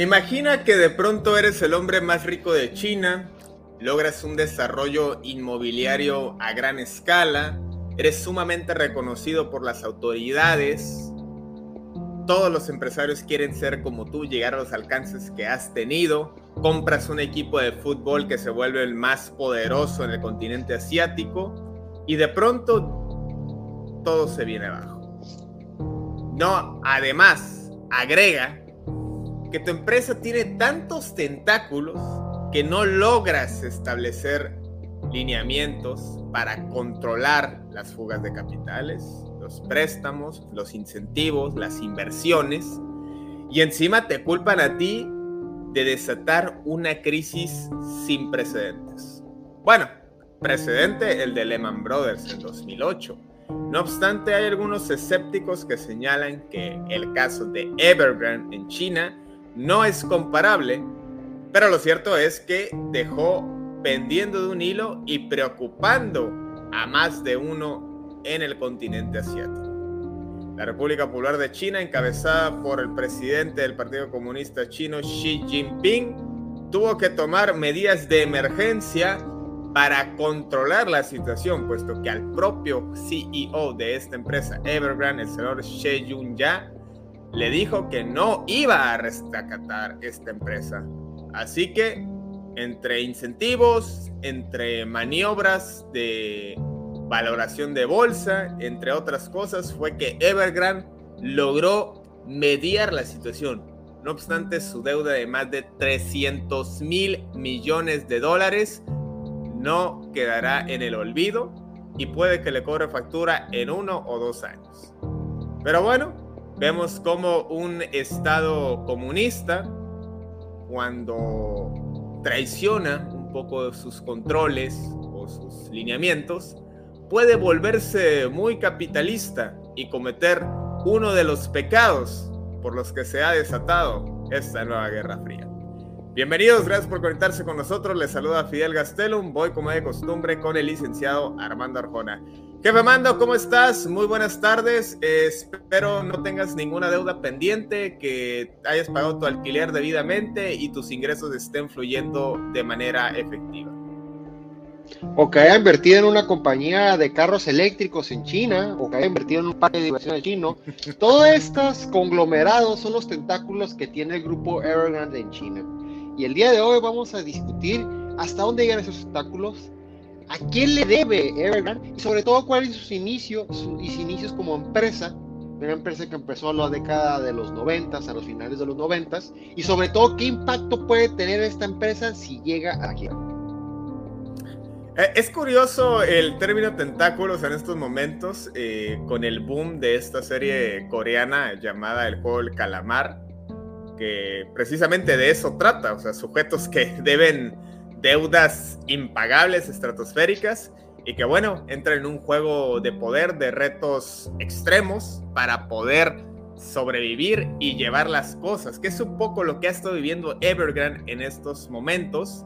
Imagina que de pronto eres el hombre más rico de China, logras un desarrollo inmobiliario a gran escala, eres sumamente reconocido por las autoridades, todos los empresarios quieren ser como tú, llegar a los alcances que has tenido. Compras un equipo de fútbol que se vuelve el más poderoso en el continente asiático y de pronto todo se viene abajo. No, además, agrega que tu empresa tiene tantos tentáculos que no logras establecer lineamientos para controlar las fugas de capitales, los préstamos, los incentivos, las inversiones, y encima te culpan a ti de desatar una crisis sin precedentes. Bueno, precedente el de Lehman Brothers en 2008. No obstante, hay algunos escépticos que señalan que el caso de Evergrande en China no es comparable, pero lo cierto es que dejó pendiendo de un hilo y preocupando a más de uno en el continente asiático. La República Popular de China, encabezada por el presidente del Partido Comunista Chino Xi Jinping, tuvo que tomar medidas de emergencia para controlar la situación, puesto que al propio CEO de esta empresa, Evergrande, el señor She Yun-ya, le dijo que no iba a rescatar esta empresa. Así que entre incentivos, entre maniobras de valoración de bolsa, entre otras cosas, fue que Evergrande logró mediar la situación. No obstante, su deuda de más de 300 mil millones de dólares no quedará en el olvido y puede que le cobre factura en uno o dos años. Pero bueno, vemos como un Estado comunista, cuando traiciona un poco sus controles o sus lineamientos, puede volverse muy capitalista y cometer uno de los pecados por los que se ha desatado esta nueva Guerra Fría. Bienvenidos, gracias por conectarse con nosotros. Les saluda Fidel Gastelum. Voy como de costumbre con el licenciado Armando Arjona. Jefe Mando, ¿cómo estás? Muy buenas tardes. espero no tengas ninguna deuda pendiente, que hayas pagado tu alquiler debidamente y tus ingresos estén fluyendo de manera efectiva o que haya invertido en una compañía de carros eléctricos en China, o que haya invertido en un parque de diversiones chino. Todos estos conglomerados son los tentáculos que tiene el grupo Evergrande en China. Y el día de hoy vamos a discutir hasta dónde llegan esos tentáculos, a quién le debe Evergrande y sobre todo cuáles sus inicios, sus inicios como empresa, una empresa que empezó a la década de los 90, a los finales de los 90, y sobre todo qué impacto puede tener esta empresa si llega a quiebra. Eh, es curioso el término tentáculos en estos momentos, eh, con el boom de esta serie coreana llamada El Juego del Calamar, que precisamente de eso trata, o sea, sujetos que deben deudas impagables, estratosféricas, y que bueno, entran en un juego de poder, de retos extremos para poder sobrevivir y llevar las cosas, que es un poco lo que ha estado viviendo Evergrande en estos momentos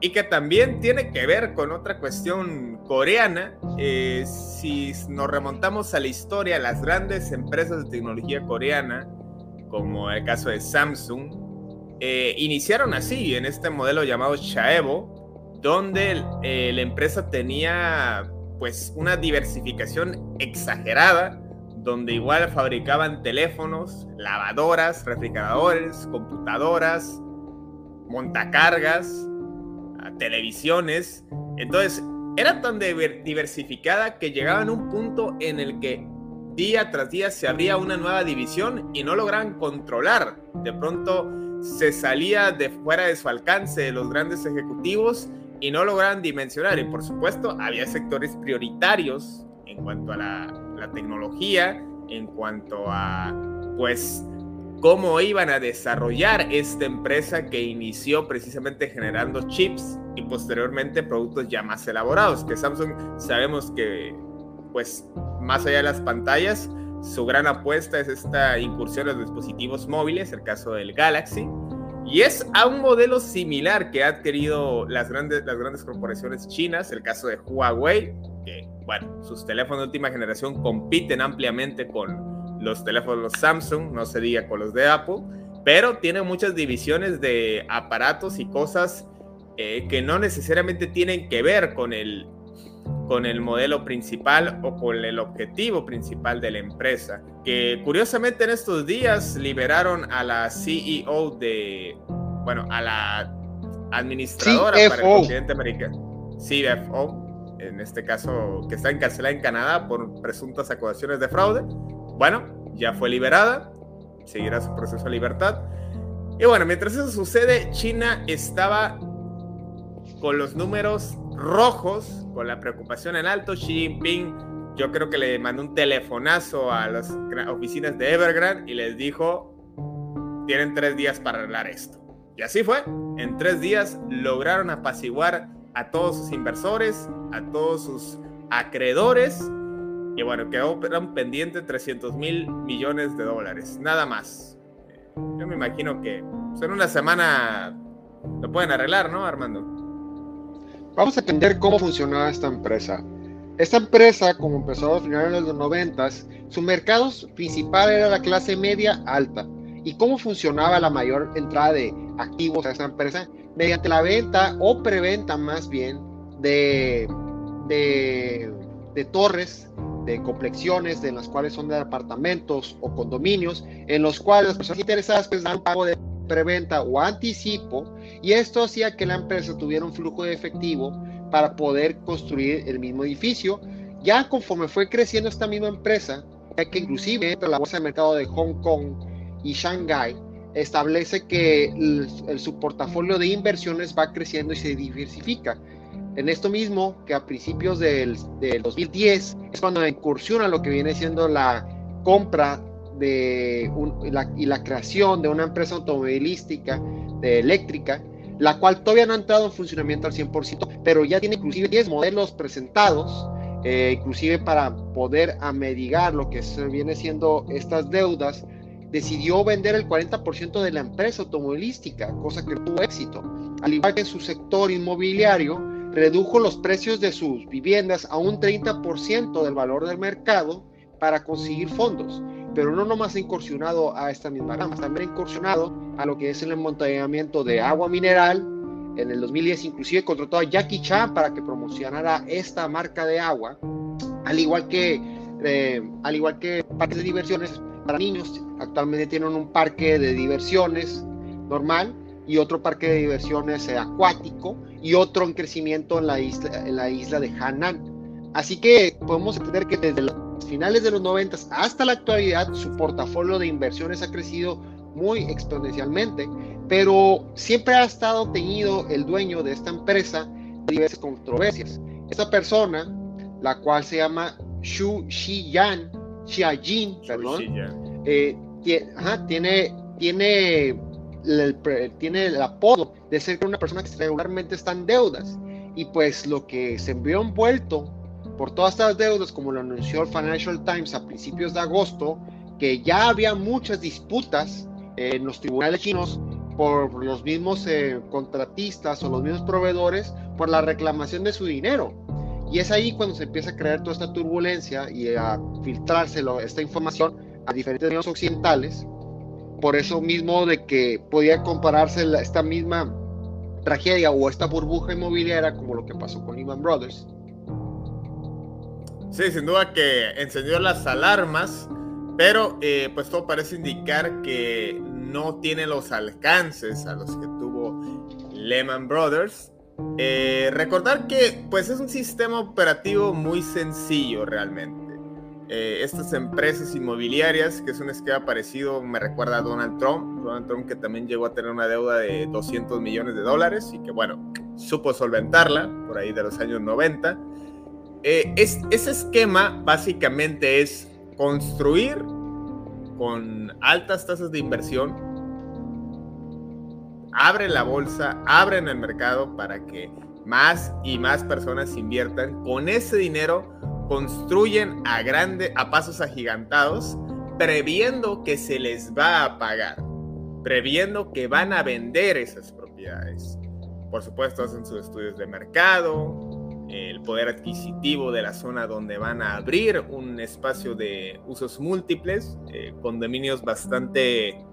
y que también tiene que ver con otra cuestión coreana. Eh, si nos remontamos a la historia, las grandes empresas de tecnología coreana, como el caso de Samsung, eh, iniciaron así, en este modelo llamado Chaevo, donde eh, la empresa tenía pues una diversificación exagerada, donde igual fabricaban teléfonos, lavadoras, refrigeradores, computadoras, montacargas, televisiones. Entonces, era tan diversificada que llegaban a un punto en el que día tras día se abría una nueva división y no lograban controlar. De pronto se salía de fuera de su alcance de los grandes ejecutivos y no lograban dimensionar. Y por supuesto, había sectores prioritarios en cuanto a la, la tecnología, en cuanto a, pues, cómo iban a desarrollar esta empresa que inició precisamente generando chips y posteriormente productos ya más elaborados, que Samsung sabemos que pues más allá de las pantallas, su gran apuesta es esta incursión en los dispositivos móviles, el caso del Galaxy, y es a un modelo similar que ha adquirido las grandes, las grandes corporaciones chinas, el caso de Huawei, que bueno, sus teléfonos de última generación compiten ampliamente con los teléfonos Samsung, no se diga con los de Apple, pero tiene muchas divisiones de aparatos y cosas eh, que no necesariamente tienen que ver con el, con el modelo principal o con el objetivo principal de la empresa. Que curiosamente en estos días liberaron a la CEO de, bueno, a la administradora para el continente americano, CFO, en este caso, que está encarcelada en Canadá por presuntas acusaciones de fraude. Bueno, ya fue liberada, seguirá su proceso de libertad. Y bueno, mientras eso sucede, China estaba con los números rojos, con la preocupación en alto. Xi Jinping, yo creo que le mandó un telefonazo a las oficinas de Evergrande y les dijo, tienen tres días para arreglar esto. Y así fue. En tres días lograron apaciguar a todos sus inversores, a todos sus acreedores y bueno, quedó pendiente 300 mil millones de dólares, nada más. Yo me imagino que pues, en una semana lo pueden arreglar, ¿no, Armando? Vamos a entender cómo funcionaba esta empresa. Esta empresa, como empezó a finales de los 90, su mercado principal era la clase media alta. ¿Y cómo funcionaba la mayor entrada de activos a esta empresa? Mediante la venta o preventa más bien de, de, de torres de complexiones, de las cuales son de apartamentos o condominios, en los cuales las personas interesadas pues dan pago de preventa o anticipo, y esto hacía que la empresa tuviera un flujo de efectivo para poder construir el mismo edificio. Ya conforme fue creciendo esta misma empresa, ya que inclusive entre la bolsa de mercado de Hong Kong y Shanghai establece que su portafolio de inversiones va creciendo y se diversifica. En esto mismo, que a principios del, 2010 es cuando incursiona lo que viene siendo la compra de y la creación de una empresa automovilística eléctrica, la cual todavía no ha entrado en funcionamiento al 100%, pero ya tiene inclusive 10 modelos presentados, eh, inclusive para poder amedigar lo que viene siendo estas deudas, decidió vender el 40% de la empresa automovilística, cosa que tuvo éxito. Al igual que su sector inmobiliario, redujo los precios de sus viviendas a un 30% del valor del mercado para conseguir fondos. Pero no nomás ha incursionado a esta misma rama, también ha incursionado a lo que es el embotellamiento de agua mineral. En el 2010 inclusive contrató a Jackie Chan para que promocionara esta marca de agua, al igual que, eh, al igual que parques de diversiones para niños. Actualmente tienen un parque de diversiones normal y otro parque de diversiones acuático y otro en crecimiento en la isla, en la isla de Hanan. Así que podemos entender que desde los finales de los 90 hasta la actualidad su portafolio de inversiones ha crecido muy exponencialmente, pero siempre ha estado teñido el dueño de esta empresa de diversas controversias. Esta persona, la cual se llama Xu Xiyan, Xiajin, perdón, eh, tiene, tiene tiene el apodo de ser una persona que regularmente está en deudas. Y pues lo que se envió envuelto por todas estas deudas, como lo anunció el Financial Times a principios de agosto, que ya había muchas disputas en los tribunales chinos por los mismos eh, contratistas o los mismos proveedores por la reclamación de su dinero. Y es ahí cuando se empieza a crear toda esta turbulencia y a filtrarse esta información a diferentes medios occidentales por eso mismo de que podía compararse esta misma tragedia o esta burbuja inmobiliaria como lo que pasó con Lehman Brothers. Sí, sin duda que encendió las alarmas, pero eh, pues todo parece indicar que no tiene los alcances a los que tuvo Lehman Brothers. Eh, recordar que pues es un sistema operativo muy sencillo realmente. Eh, estas empresas inmobiliarias, que es un esquema parecido, me recuerda a Donald Trump. Donald Trump que también llegó a tener una deuda de 200 millones de dólares y que, bueno, supo solventarla por ahí de los años 90. Eh, es, ese esquema básicamente es construir con altas tasas de inversión, abre la bolsa, abren el mercado para que más y más personas inviertan. Con ese dinero construyen a grande, a pasos agigantados, previendo que se les va a pagar, previendo que van a vender esas propiedades. Por supuesto, hacen sus estudios de mercado, el poder adquisitivo de la zona donde van a abrir un espacio de usos múltiples, eh, condominios bastante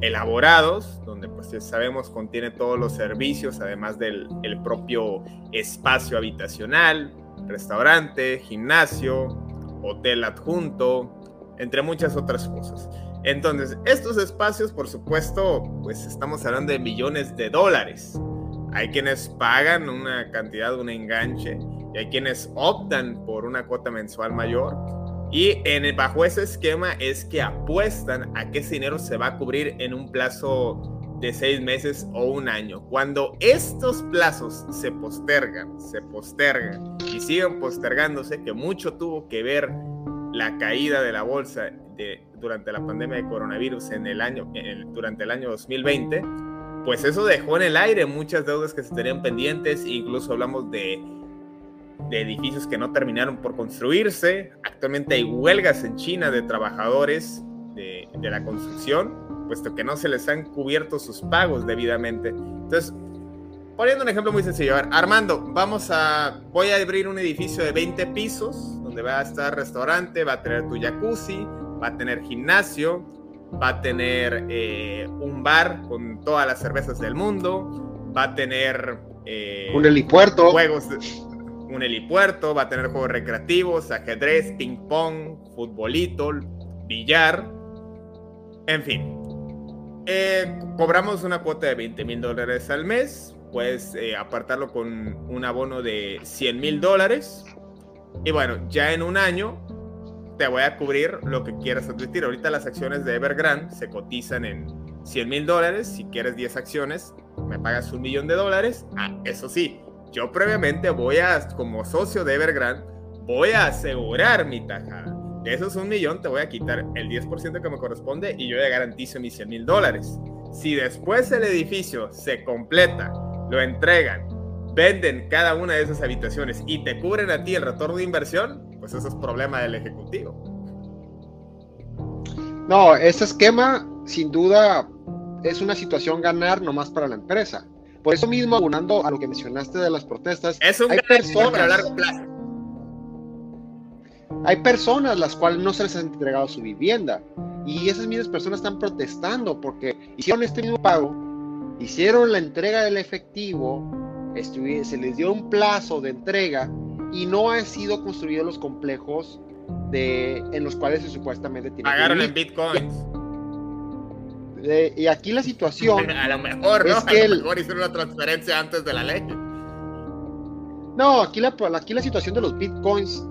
elaborados, donde pues sabemos contiene todos los servicios, además del el propio espacio habitacional, restaurante, gimnasio, hotel adjunto, entre muchas otras cosas. Entonces, estos espacios, por supuesto, pues estamos hablando de millones de dólares. Hay quienes pagan una cantidad, un enganche, y hay quienes optan por una cuota mensual mayor. Y en, bajo ese esquema es que apuestan a que ese dinero se va a cubrir en un plazo de seis meses o un año. Cuando estos plazos se postergan, se postergan y siguen postergándose, que mucho tuvo que ver la caída de la bolsa de, durante la pandemia de coronavirus en el año, durante el año 2020, pues eso dejó en el aire muchas deudas que se tenían pendientes, incluso hablamos de, de edificios que no terminaron por construirse. Actualmente hay huelgas en China de trabajadores de, de la construcción puesto que no se les han cubierto sus pagos debidamente. Entonces, poniendo un ejemplo muy sencillo, Armando, vamos a, voy a abrir un edificio de 20 pisos, donde va a estar restaurante, va a tener tu jacuzzi, va a tener gimnasio, va a tener eh, un bar con todas las cervezas del mundo, va a tener... Eh, un helipuerto. Juegos, un helipuerto, va a tener juegos recreativos, ajedrez, ping pong, futbolito, billar, en fin, eh, cobramos una cuota de 20 mil dólares al mes. Puedes apartarlo con un abono de 100 mil dólares. Y bueno, ya en un año te voy a cubrir lo que quieras advertir. Ahorita las acciones de Evergrande se cotizan en 100 mil dólares. Si quieres 10 acciones, me pagas un millón de dólares. Ah, eso sí, yo previamente voy a, como socio de Evergrande, voy a asegurar mi tajada de esos un millón te voy a quitar el 10% que me corresponde y yo ya garantizo mis 100 mil dólares. Si después el edificio se completa, lo entregan, venden cada una de esas habitaciones y te cubren a ti el retorno de inversión, pues eso es problema del ejecutivo. No, ese esquema sin duda es una situación ganar nomás para la empresa. Por eso mismo, abonando a lo que mencionaste de las protestas, es un hay personas, a largo plazo hay personas las cuales no se les ha entregado su vivienda y esas mismas personas están protestando porque hicieron este mismo pago, hicieron la entrega del efectivo, se les dio un plazo de entrega y no han sido construidos los complejos de, en los cuales se supuestamente tiene Pagaron en bitcoins. y aquí la situación. A lo mejor, ¿no? a lo mejor hicieron la transferencia antes de la ley. No, aquí la, aquí la situación de los bitcoins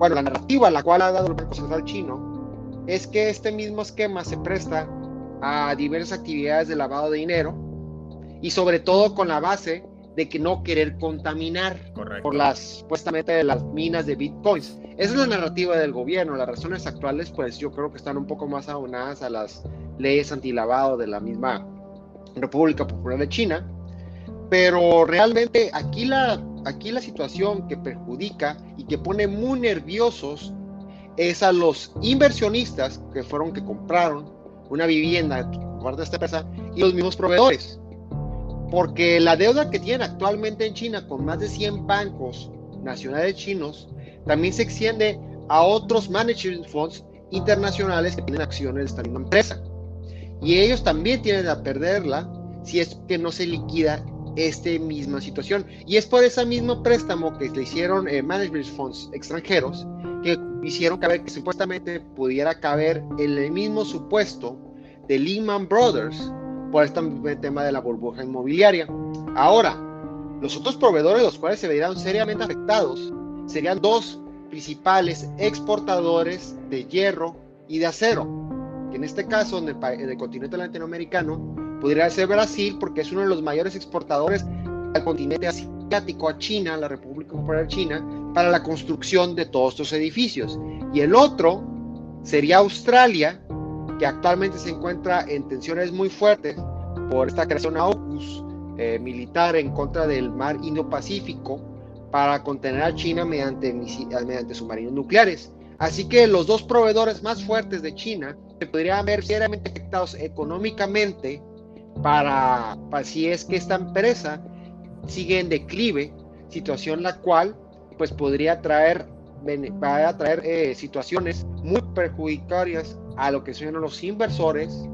bueno, la narrativa a la cual ha dado el Banco Central chino es que este mismo esquema se presta a diversas actividades de lavado de dinero y sobre todo con la base de que no querer contaminar por las supuestamente las minas de bitcoins. Esa es la narrativa del gobierno. Las razones actuales, pues yo creo que están un poco más aunadas a las leyes antilavado de la misma República Popular de China. Pero realmente aquí la aquí la situación que perjudica y que pone muy nerviosos es a los inversionistas que fueron que compraron una vivienda por parte de esta empresa y los mismos proveedores. Porque la deuda que tienen actualmente en China con más de 100 bancos nacionales chinos también se extiende a otros management funds internacionales que tienen acciones de esta misma empresa. y ellos también tienen a perderla si es que no se liquida esta misma situación. Y es por ese mismo préstamo que le hicieron eh, management funds extranjeros que hicieron caber que supuestamente pudiera caber en el mismo supuesto de Lehman Brothers por este tema de la burbuja inmobiliaria. Ahora, los otros proveedores, los cuales se verían seriamente afectados, serían dos principales exportadores de hierro y de acero, que en este caso, en el, continente latinoamericano, podría ser Brasil, porque es uno de los mayores exportadores al continente asiático, a China, la República Popular China, para la construcción de todos estos edificios. Y el otro sería Australia, que actualmente se encuentra en tensiones muy fuertes por esta creación AUKUS eh, militar en contra del mar Indo-Pacífico para contener a China mediante, mediante submarinos nucleares. Así que los dos proveedores más fuertes de China se podrían ver seriamente afectados económicamente para, para si es que esta empresa sigue en declive, situación la cual pues podría traer va a traer eh, situaciones muy perjudicarias a lo que son los inversores,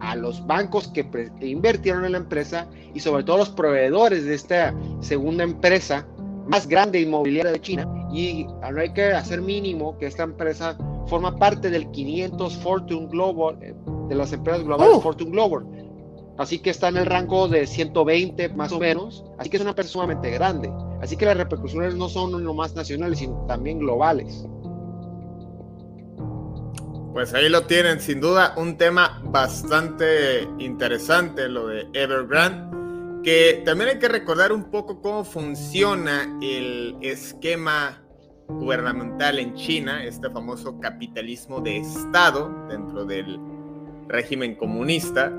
a los bancos que, invirtieron en la empresa y sobre todo los proveedores de esta segunda empresa más grande inmobiliaria de China. Y no hay que hacer mínimo que esta empresa forma parte del 500 Fortune Global, eh, de las empresas globales oh. Fortune Global. Así que está en el rango de 120 más o menos. Así que es una empresa sumamente grande. Así que las repercusiones no son más nacionales, sino también globales. Pues ahí lo tienen, sin duda un tema bastante interesante, lo de Evergrande, que también hay que recordar un poco cómo funciona el esquema gubernamental en China, este famoso capitalismo de Estado dentro del régimen comunista.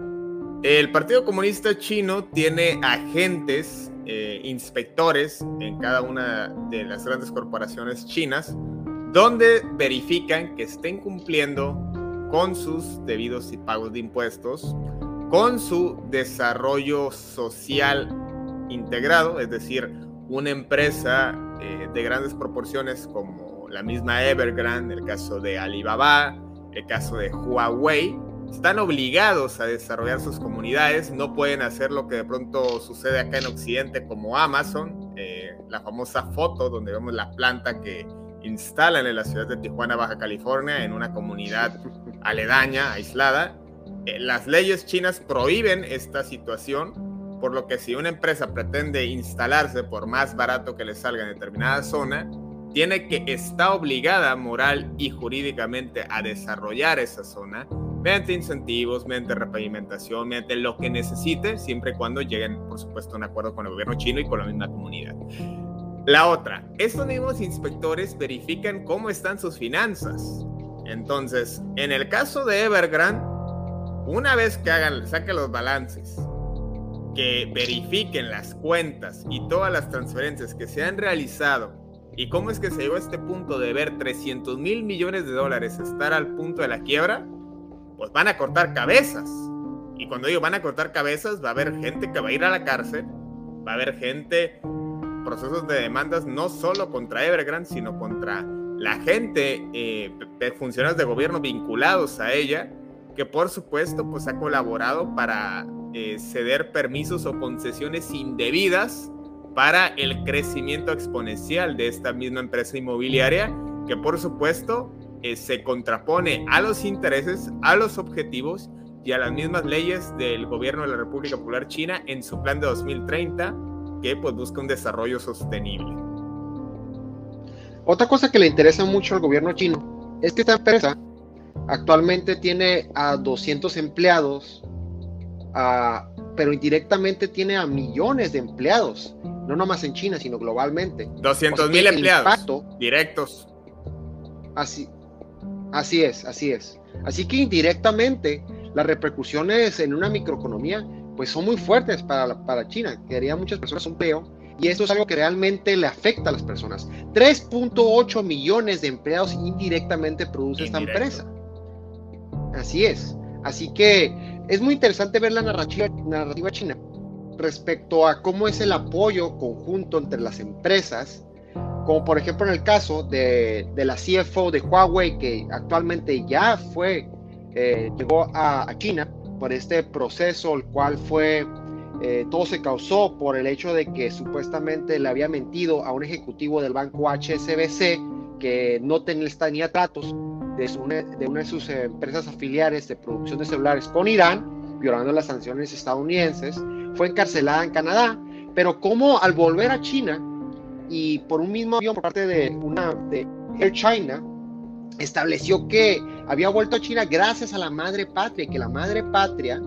El Partido Comunista Chino tiene agentes eh, inspectores en cada una de las grandes corporaciones chinas, donde verifican que estén cumpliendo con sus debidos y pagos de impuestos, con su desarrollo social integrado, es decir, una empresa eh, de grandes proporciones como la misma Evergrande, el caso de Alibaba, el caso de Huawei, están obligados a desarrollar sus comunidades, no pueden hacer lo que de pronto sucede acá en Occidente como Amazon, eh, la famosa foto donde vemos la planta que instalan en la ciudad de Tijuana, Baja California, en una comunidad aledaña, aislada. Eh, las leyes chinas prohíben esta situación, por lo que si una empresa pretende instalarse por más barato que le salga en determinada zona, tiene que estar obligada moral y jurídicamente a desarrollar esa zona mediante incentivos, mediante repavimentación, mediante lo que necesite, siempre y cuando lleguen, por supuesto, a un acuerdo con el gobierno chino y con la misma comunidad. La otra, estos mismos inspectores verifican cómo están sus finanzas. Entonces, en el caso de Evergrande, una vez que hagan, saquen los balances, que verifiquen las cuentas y todas las transferencias que se han realizado y cómo es que se llegó a este punto de ver 300 mil millones de dólares estar al punto de la quiebra, pues van a cortar cabezas. Y cuando digo van a cortar cabezas, va a haber gente que va a ir a la cárcel, va a haber gente, procesos de demandas no solo contra Evergrande, sino contra la gente, eh, funcionarios de gobierno vinculados a ella, que por supuesto pues ha colaborado para eh, ceder permisos o concesiones indebidas para el crecimiento exponencial de esta misma empresa inmobiliaria, que por supuesto eh, se contrapone a los intereses, a los objetivos y a las mismas leyes del gobierno de la República Popular China en su plan de 2030 que pues busca un desarrollo sostenible. Otra cosa que le interesa mucho al gobierno chino es que esta empresa actualmente tiene a 200 empleados, pero indirectamente tiene a millones de empleados, no nomás en China, sino globalmente. 200 mil empleados directos. Así, Así es, así es. Así que indirectamente las repercusiones en una microeconomía pues son muy fuertes para, para China, que haría muchas personas un peo y esto es algo que realmente le afecta a las personas. 3.8 millones de empleados indirectamente produce esta empresa. Así es. Así que es muy interesante ver la narrativa, narrativa china respecto a cómo es el apoyo conjunto entre las empresas como por ejemplo en el caso de, la CFO de Huawei, que actualmente ya fue eh, llegó a, China por este proceso, el cual fue, eh, todo se causó por el hecho de que supuestamente le había mentido a un ejecutivo del banco HSBC que no tenía, tratos de, una, de una de sus empresas afiliares de producción de celulares con Irán, violando las sanciones estadounidenses, fue encarcelada en Canadá, pero como al volver a China y por un mismo avión por parte de una de Air China, estableció que había vuelto a China gracias a la madre patria, que la madre patria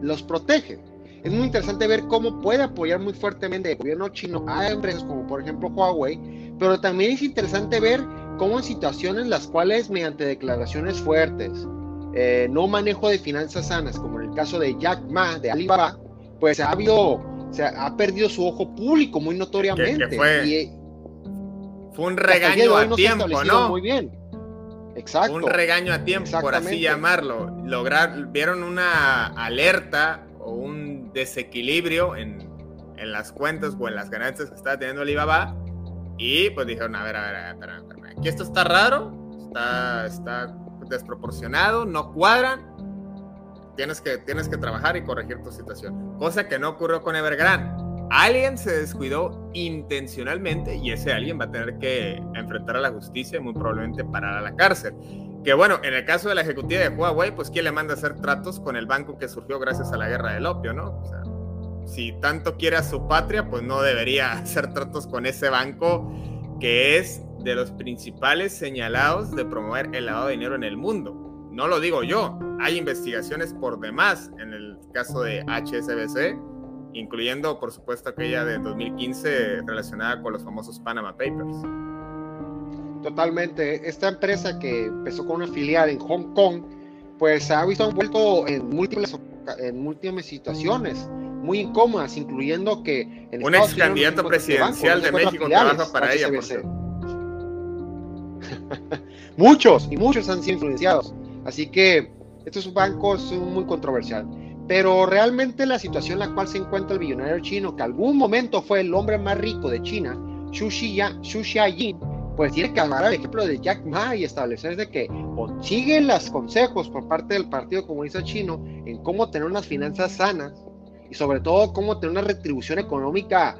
los protege. Es muy interesante ver cómo puede apoyar muy fuertemente el gobierno chino a empresas como por ejemplo Huawei, pero también es interesante ver cómo en situaciones las cuales mediante declaraciones fuertes, eh, no manejo de finanzas sanas, como en el caso de Jack Ma de Alibaba, pues ha habido, se ha perdido su ojo público muy notoriamente. fue, fue un regaño a tiempo, ¿no? Muy bien. Exacto. Un regaño a tiempo, por así llamarlo. Lograr, vieron una alerta o un desequilibrio en, en, las cuentas o en las ganancias que estaba teniendo Alibaba y pues dijeron, a ver, a ver, a ver, a ver, aquí esto está raro, está, está desproporcionado, no cuadran, tienes que, tienes que trabajar y corregir tu situación. Cosa que no ocurrió con Evergrande. Alguien se descuidó intencionalmente y ese alguien va a tener que enfrentar a la justicia y muy probablemente parar a la cárcel. Que bueno, en el caso de la ejecutiva de Huawei, pues ¿quién le manda a hacer tratos con el banco que surgió gracias a la guerra del opio, no? Si tanto quiere a su patria, pues no debería hacer tratos con ese banco que es de los principales señalados de promover el lavado de dinero en el mundo. No lo digo yo, hay investigaciones por demás en el caso de HSBC incluyendo por supuesto aquella de 2015 relacionada con los famosos Panama Papers. Totalmente. Esta empresa que empezó con una filial en Hong Kong, pues se ha visto envuelto en múltiples, en múltiples situaciones muy incómodas, incluyendo que... Un ex candidato presidencial de México trabaja para ella. muchos, y muchos han sido influenciados. Así que estos bancos son muy controversiales. Pero realmente la situación en la cual se encuentra el billonario chino, que algún momento fue el hombre más rico de China, Xu Xiaoyin, pues tiene que agarrar el ejemplo de Jack Ma y establecerse que sigue los consejos por parte del Partido Comunista Chino en cómo tener unas finanzas sanas y sobre todo cómo tener una retribución económica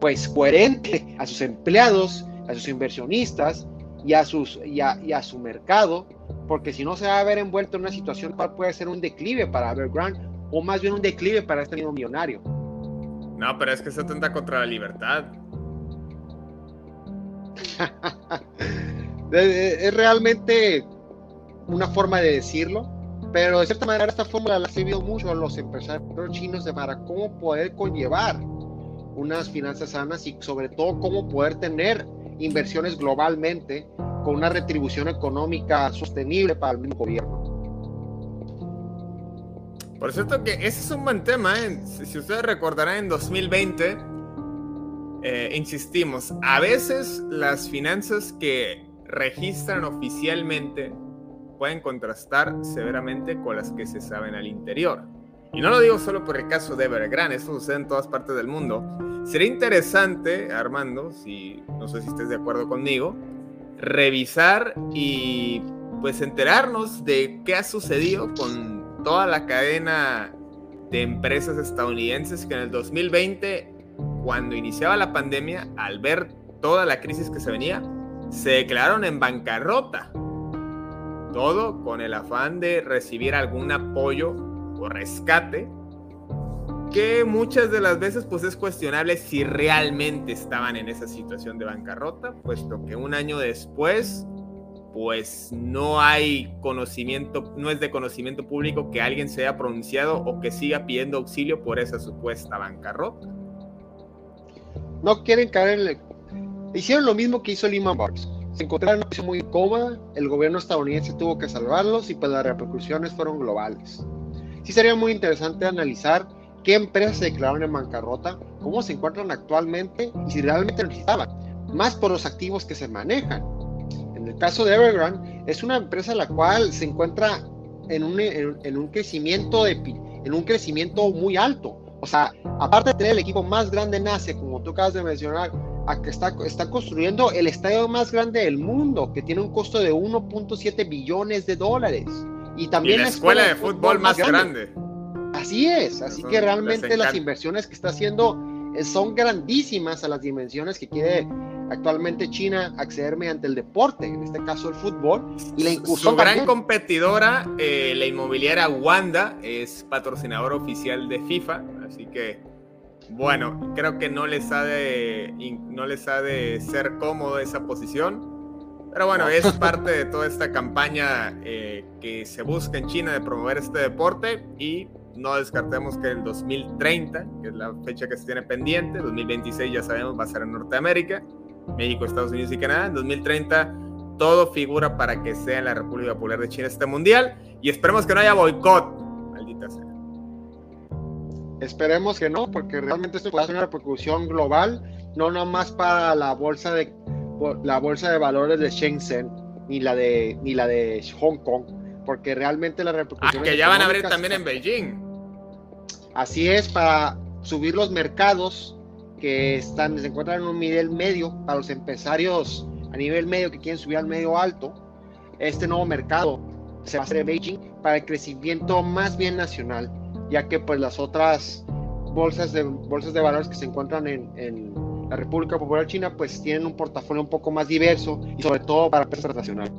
pues coherente a sus empleados, a sus inversionistas y a, sus, y a, su mercado, porque si no se va a ver envuelto en una situación cual puede ser un declive para Evergrande o más bien un declive para este mismo millonario. No, pero es que se atenta contra la libertad. es realmente una forma de decirlo, pero de cierta manera esta fórmula la ha servido mucho a los empresarios chinos de para cómo poder conllevar unas finanzas sanas y sobre todo cómo poder tener inversiones globalmente con una retribución económica sostenible para el mismo gobierno. Por cierto que ese es un buen tema, ¿eh? si ustedes recordarán en 2020, eh, insistimos, a veces las finanzas que registran oficialmente pueden contrastar severamente con las que se saben al interior. Y no lo digo solo por el caso de Evergrande, eso sucede en todas partes del mundo. Sería interesante, Armando, si no sé si estés de acuerdo conmigo, revisar y pues enterarnos de qué ha sucedido con toda la cadena de empresas estadounidenses que en el 2020, cuando iniciaba la pandemia, al ver toda la crisis que se venía, se declararon en bancarrota. Todo con el afán de recibir algún apoyo o rescate, que muchas de las veces pues es cuestionable si realmente estaban en esa situación de bancarrota, puesto que un año después pues no hay conocimiento, no es de conocimiento público que alguien se haya pronunciado o que siga pidiendo auxilio por esa supuesta bancarrota. No quieren caer en el... Hicieron lo mismo que hizo Lehman Brothers. Se encontraron en una muy cómoda, el gobierno estadounidense tuvo que salvarlos y pues las repercusiones fueron globales. Sí sería muy interesante analizar qué empresas se declararon en bancarrota, cómo se encuentran actualmente y si realmente necesitaban, más por los activos que se manejan en el caso de Evergrande, es una empresa la cual se encuentra en un, en, un crecimiento de, en un crecimiento muy alto. O sea, aparte de tener el equipo más grande en Asia, como tú acabas de mencionar, a que está, está construyendo el estadio más grande del mundo, que tiene un costo de 1.7 billones de dólares. Y también la escuela, de fútbol, más grande. Así es, así que realmente las inversiones que está haciendo eh, son grandísimas a las dimensiones que quiere actualmente China acceder mediante el deporte, en este caso el fútbol, y la incursión. Su gran competidora, eh, la inmobiliaria Wanda, es patrocinador oficial de FIFA, así que bueno, creo que no les ha de, no les ha de ser cómodo esa posición. Pero bueno, es parte de toda esta campaña eh, que se busca en China de promover este deporte y no descartemos que el 2030, que es la fecha que se tiene pendiente, 2026 ya sabemos va a ser en Norteamérica, México, Estados Unidos y Canadá, en 2030 todo figura para que sea en la República Popular de China este mundial y esperemos que no haya boicot, maldita sea. Esperemos que no, porque realmente esto puede ser una repercusión global, no nomás para la bolsa de la bolsa de valores de Shenzhen ni la de ni la de Hong Kong, porque realmente la repercusión ah, que ya van a abrir también en Beijing. Así es para subir los mercados que están se encuentran en un nivel medio para los empresarios a nivel medio que quieren subir al medio alto. Este nuevo mercado se va a hacer en Beijing para el crecimiento más bien nacional ya que pues las otras bolsas de, bolsas de valores que se encuentran en, la República Popular China pues tienen un portafolio un poco más diverso y sobre todo para empresas nacionales.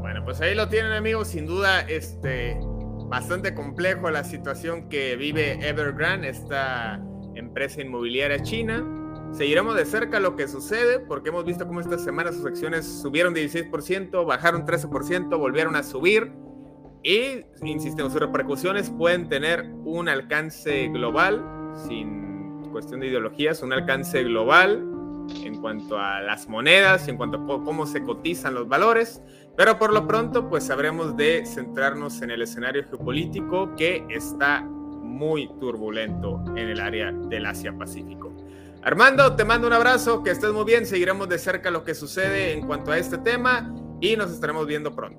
Bueno, pues ahí lo tienen amigos, sin duda este bastante complejo la situación que vive Evergrande, esta empresa inmobiliaria china. Seguiremos de cerca lo que sucede porque hemos visto cómo esta semana sus acciones subieron 16%, bajaron 13%, volvieron a subir y, insistimos, sus repercusiones pueden tener un alcance global, sin cuestión de ideologías, un alcance global en cuanto a las monedas, en cuanto a cómo se cotizan los valores, pero por lo pronto pues sabremos de centrarnos en el escenario geopolítico que está muy turbulento en el área del Asia-Pacífico. Armando, te mando un abrazo, que estés muy bien, seguiremos de cerca lo que sucede en cuanto a este tema y nos estaremos viendo pronto.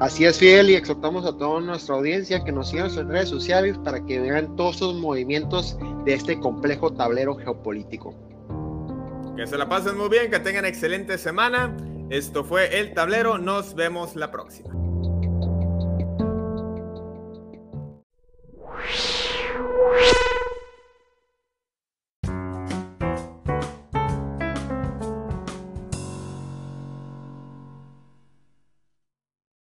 Así es, Fidel, y exhortamos a toda nuestra audiencia que nos sigan en redes sociales para que vean todos los movimientos de este complejo tablero geopolítico. Que se la pasen muy bien, que tengan excelente semana. Esto fue El Tablero, nos vemos la próxima. Whew.